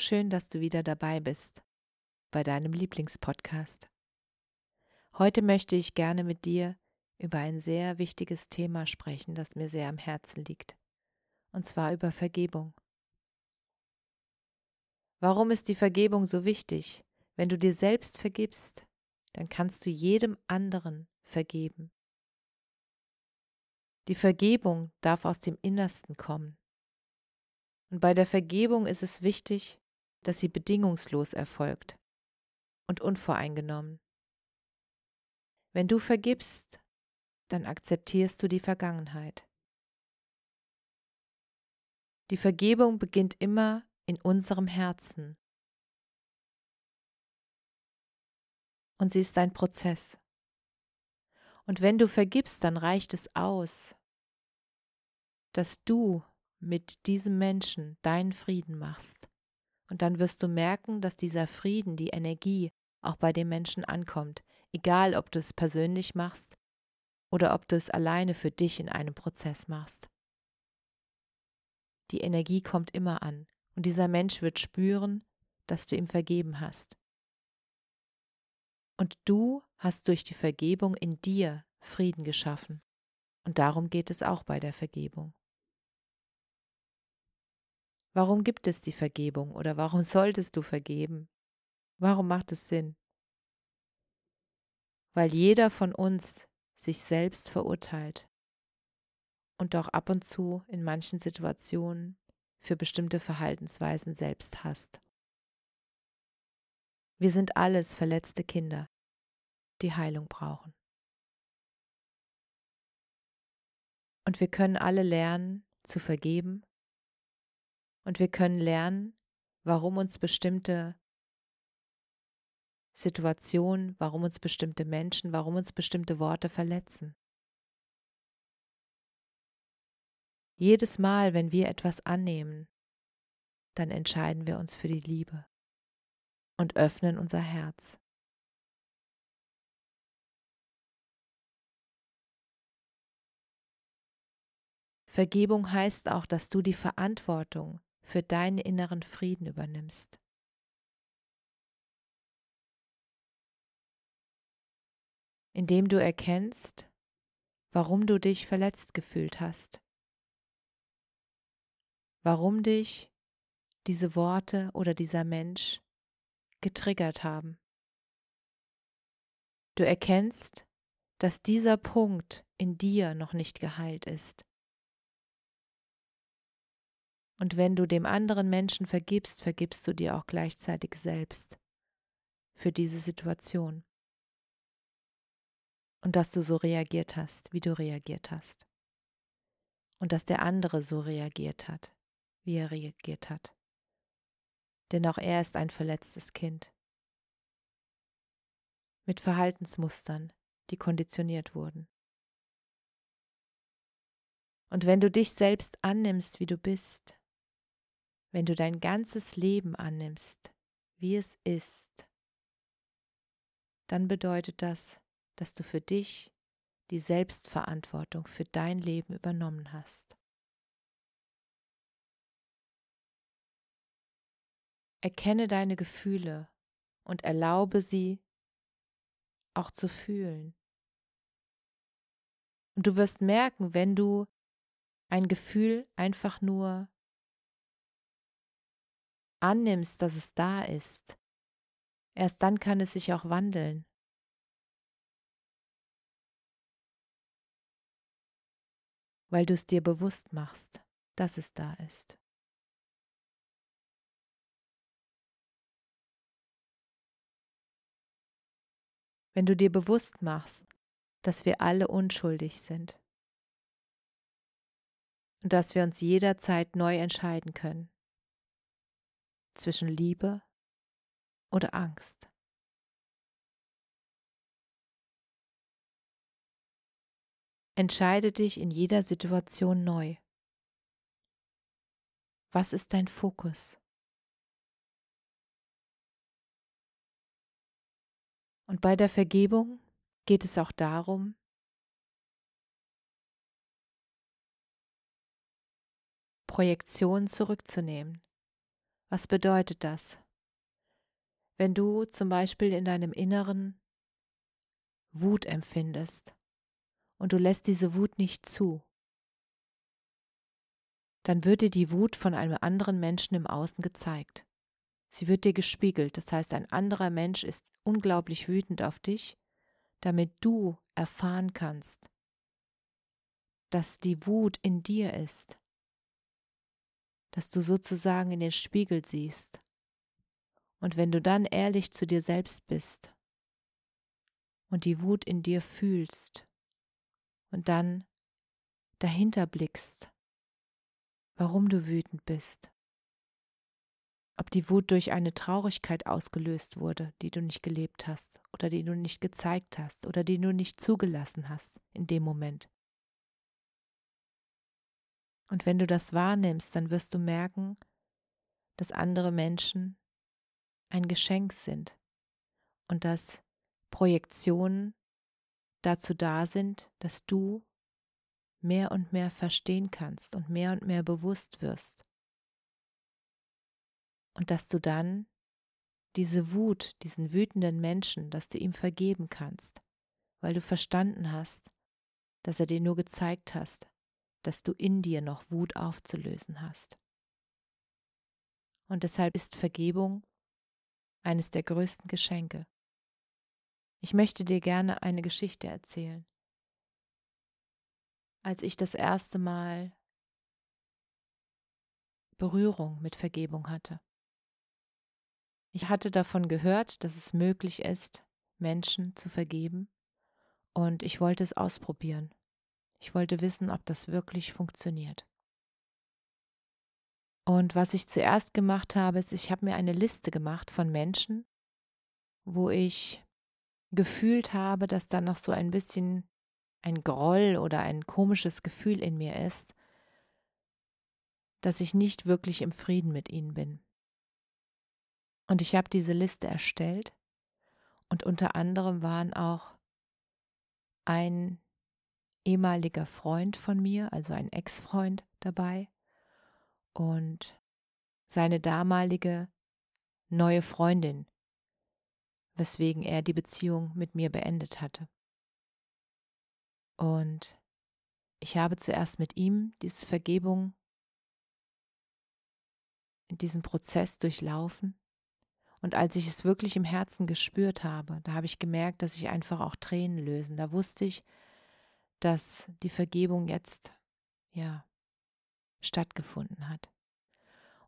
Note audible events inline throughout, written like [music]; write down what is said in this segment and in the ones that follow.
Schön, dass du wieder dabei bist bei deinem Lieblingspodcast. Heute möchte ich gerne mit dir über ein sehr wichtiges Thema sprechen, das mir sehr am Herzen liegt, und zwar über Vergebung. Warum ist die Vergebung so wichtig? Wenn du dir selbst vergibst, dann kannst du jedem anderen vergeben. Die Vergebung darf aus dem Innersten kommen. Und bei der Vergebung ist es wichtig, dass sie bedingungslos erfolgt und unvoreingenommen. Wenn du vergibst, dann akzeptierst du die Vergangenheit. Die Vergebung beginnt immer in unserem Herzen. Und sie ist ein Prozess. Und wenn du vergibst, dann reicht es aus, dass du mit diesem Menschen deinen Frieden machst. Und dann wirst du merken, dass dieser Frieden, die Energie auch bei dem Menschen ankommt, egal ob du es persönlich machst oder ob du es alleine für dich in einem Prozess machst. Die Energie kommt immer an und dieser Mensch wird spüren, dass du ihm vergeben hast. Und du hast durch die Vergebung in dir Frieden geschaffen. Und darum geht es auch bei der Vergebung. Warum gibt es die Vergebung oder warum [laughs] solltest du vergeben? Warum macht es Sinn? Weil jeder von uns sich selbst verurteilt und auch ab und zu in manchen Situationen für bestimmte Verhaltensweisen selbst hasst. Wir sind alles verletzte Kinder, die Heilung brauchen. Und wir können alle lernen zu vergeben und wir können lernen, warum uns bestimmte Situationen, warum uns bestimmte Menschen, warum uns bestimmte Worte verletzen. Jedes Mal, wenn wir etwas annehmen, dann entscheiden wir uns für die Liebe und öffnen unser Herz. Vergebung heißt auch, dass du die Verantwortung für deinen inneren Frieden übernimmst. Indem du erkennst, warum du dich verletzt gefühlt hast, warum dich diese Worte oder dieser Mensch getriggert haben. Du erkennst, dass dieser Punkt in dir noch nicht geheilt ist. Und wenn du dem anderen Menschen vergibst, vergibst du dir auch gleichzeitig selbst für diese Situation. Und dass du so reagiert hast, wie du reagiert hast. Und dass der andere so reagiert hat, wie er reagiert hat. Denn auch er ist ein verletztes Kind. Mit Verhaltensmustern, die konditioniert wurden. Und wenn du dich selbst annimmst, wie du bist, wenn du dein ganzes Leben annimmst, wie es ist, dann bedeutet das, dass du für dich die Selbstverantwortung für dein Leben übernommen hast. Erkenne deine Gefühle und erlaube sie auch zu fühlen. Und du wirst merken, wenn du ein Gefühl einfach nur annimmst, dass es da ist, erst dann kann es sich auch wandeln. Weil du es dir bewusst machst, dass es da ist. Wenn du dir bewusst machst, dass wir alle unschuldig sind und dass wir uns jederzeit neu entscheiden können zwischen Liebe oder Angst. Entscheide dich in jeder Situation neu. Was ist dein Fokus? Und bei der Vergebung geht es auch darum, Projektionen zurückzunehmen. Was bedeutet das? Wenn du zum Beispiel in deinem Inneren Wut empfindest und du lässt diese Wut nicht zu, dann wird dir die Wut von einem anderen Menschen im Außen gezeigt. Sie wird dir gespiegelt, das heißt ein anderer Mensch ist unglaublich wütend auf dich, damit du erfahren kannst, dass die Wut in dir ist, dass du sozusagen in den Spiegel siehst. Und wenn du dann ehrlich zu dir selbst bist und die Wut in dir fühlst und dann dahinter blickst, warum du wütend bist, ob die Wut durch eine Traurigkeit ausgelöst wurde, die du nicht gelebt hast oder die du nicht gezeigt hast oder die du nicht zugelassen hast in dem Moment. Und wenn du das wahrnimmst, dann wirst du merken, dass andere Menschen ein Geschenk sind und dass Projektionen dazu da sind, dass du mehr und mehr verstehen kannst und mehr und mehr bewusst wirst. Und dass du dann diese Wut, diesen wütenden Menschen, dass du ihm vergeben kannst, weil du verstanden hast, dass er dir nur gezeigt hast, dass du in dir noch Wut aufzulösen hast. Und deshalb ist Vergebung eines der größten Geschenke. Ich möchte dir gerne eine Geschichte erzählen. Als ich das erste Mal Berührung mit Vergebung hatte. Ich hatte davon gehört, dass es möglich ist, Menschen zu vergeben, und ich wollte es ausprobieren. Ich wollte wissen, ob das wirklich funktioniert. Und was ich zuerst gemacht habe, ist, ich habe mir eine Liste gemacht von Menschen, wo ich gefühlt habe, dass da noch so ein bisschen ein Groll oder ein komisches Gefühl in mir ist, dass ich nicht wirklich im Frieden mit ihnen bin. Und ich habe diese Liste erstellt und unter anderem waren auch ein ehemaliger Freund von mir, also ein Ex-Freund dabei und seine damalige neue Freundin, weswegen er die Beziehung mit mir beendet hatte. Und ich habe zuerst mit ihm diese Vergebung in diesem Prozess durchlaufen und als ich es wirklich im Herzen gespürt habe, da habe ich gemerkt, dass ich einfach auch Tränen lösen. Da wusste ich, dass die Vergebung jetzt, ja, stattgefunden hat.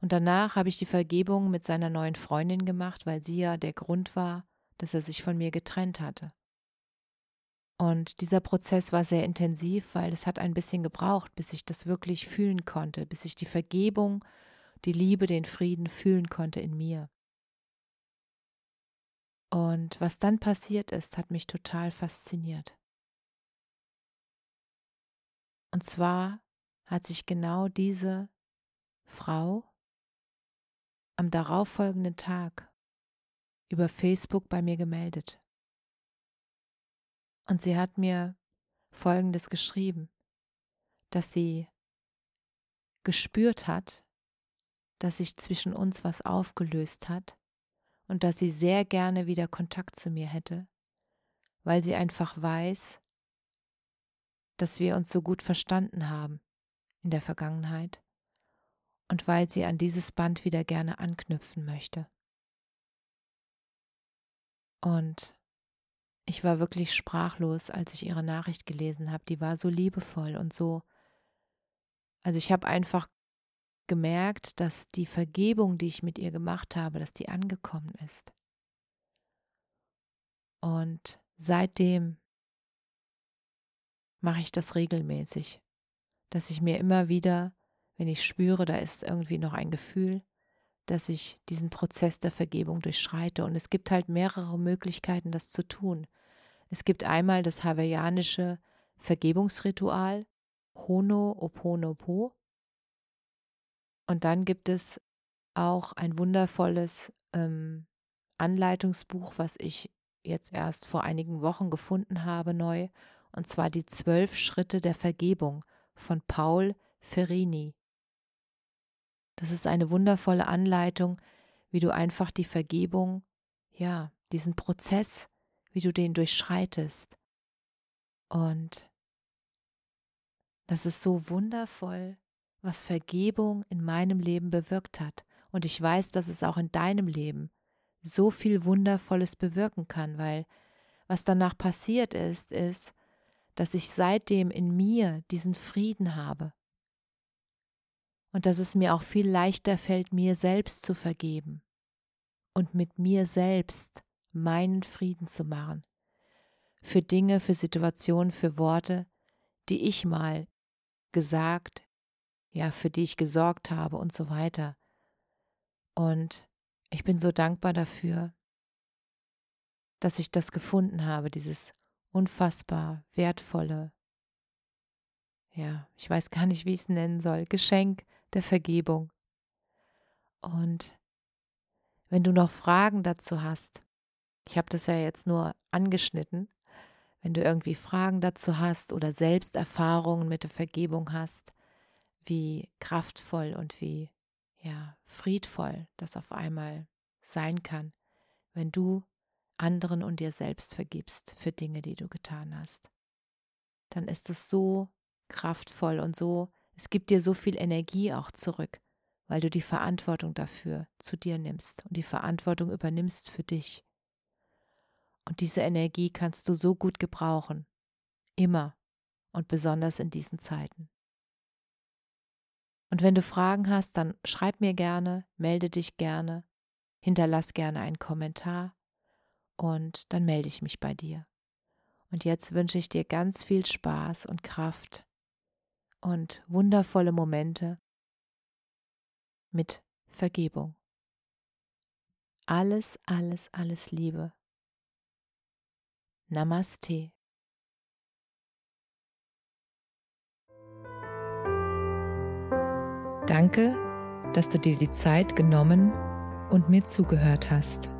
Und danach habe ich die Vergebung mit seiner neuen Freundin gemacht, weil sie ja der Grund war, dass er sich von mir getrennt hatte. Und dieser Prozess war sehr intensiv, weil es hat ein bisschen gebraucht, bis ich das wirklich fühlen konnte, bis ich die Vergebung, die Liebe, den Frieden fühlen konnte in mir. Und was dann passiert ist, hat mich total fasziniert. Und zwar hat sich genau diese Frau am darauffolgenden Tag über Facebook bei mir gemeldet. Und sie hat mir Folgendes geschrieben, dass sie gespürt hat, dass sich zwischen uns was aufgelöst hat und dass sie sehr gerne wieder Kontakt zu mir hätte, weil sie einfach weiß, dass wir uns so gut verstanden haben in der Vergangenheit und weil sie an dieses Band wieder gerne anknüpfen möchte. Und ich war wirklich sprachlos, als ich ihre Nachricht gelesen habe. Die war so liebevoll und so. Also ich habe einfach gemerkt, dass die Vergebung, die ich mit ihr gemacht habe, dass die angekommen ist. Und seitdem mache ich das regelmäßig, dass ich mir immer wieder, wenn ich spüre, da ist irgendwie noch ein Gefühl, dass ich diesen Prozess der Vergebung durchschreite. Und es gibt halt mehrere Möglichkeiten, das zu tun. Es gibt einmal das hawaiianische Vergebungsritual, Hono Oponopo. Und dann gibt es auch ein wundervolles ähm, Anleitungsbuch, was ich jetzt erst vor einigen Wochen gefunden habe, neu, und zwar die zwölf Schritte der Vergebung von Paul Ferrini. Das ist eine wundervolle Anleitung, wie du einfach die Vergebung, ja, diesen Prozess, wie du den durchschreitest. Und das ist so wundervoll, was Vergebung in meinem Leben bewirkt hat. Und ich weiß, dass es auch in deinem Leben so viel Wundervolles bewirken kann, weil was danach passiert ist, ist, dass ich seitdem in mir diesen Frieden habe und dass es mir auch viel leichter fällt, mir selbst zu vergeben und mit mir selbst meinen Frieden zu machen, für Dinge, für Situationen, für Worte, die ich mal gesagt, ja, für die ich gesorgt habe und so weiter. Und ich bin so dankbar dafür, dass ich das gefunden habe, dieses unfassbar wertvolle, ja, ich weiß gar nicht, wie ich es nennen soll, Geschenk der Vergebung. Und wenn du noch Fragen dazu hast, ich habe das ja jetzt nur angeschnitten, wenn du irgendwie Fragen dazu hast oder Selbsterfahrungen mit der Vergebung hast, wie kraftvoll und wie ja, friedvoll das auf einmal sein kann, wenn du anderen und dir selbst vergibst für Dinge, die du getan hast. Dann ist es so kraftvoll und so, es gibt dir so viel Energie auch zurück, weil du die Verantwortung dafür zu dir nimmst und die Verantwortung übernimmst für dich. Und diese Energie kannst du so gut gebrauchen, immer und besonders in diesen Zeiten. Und wenn du Fragen hast, dann schreib mir gerne, melde dich gerne, hinterlass gerne einen Kommentar und dann melde ich mich bei dir. Und jetzt wünsche ich dir ganz viel Spaß und Kraft und wundervolle Momente mit Vergebung. Alles, alles, alles Liebe. Namaste. Danke, dass du dir die Zeit genommen und mir zugehört hast.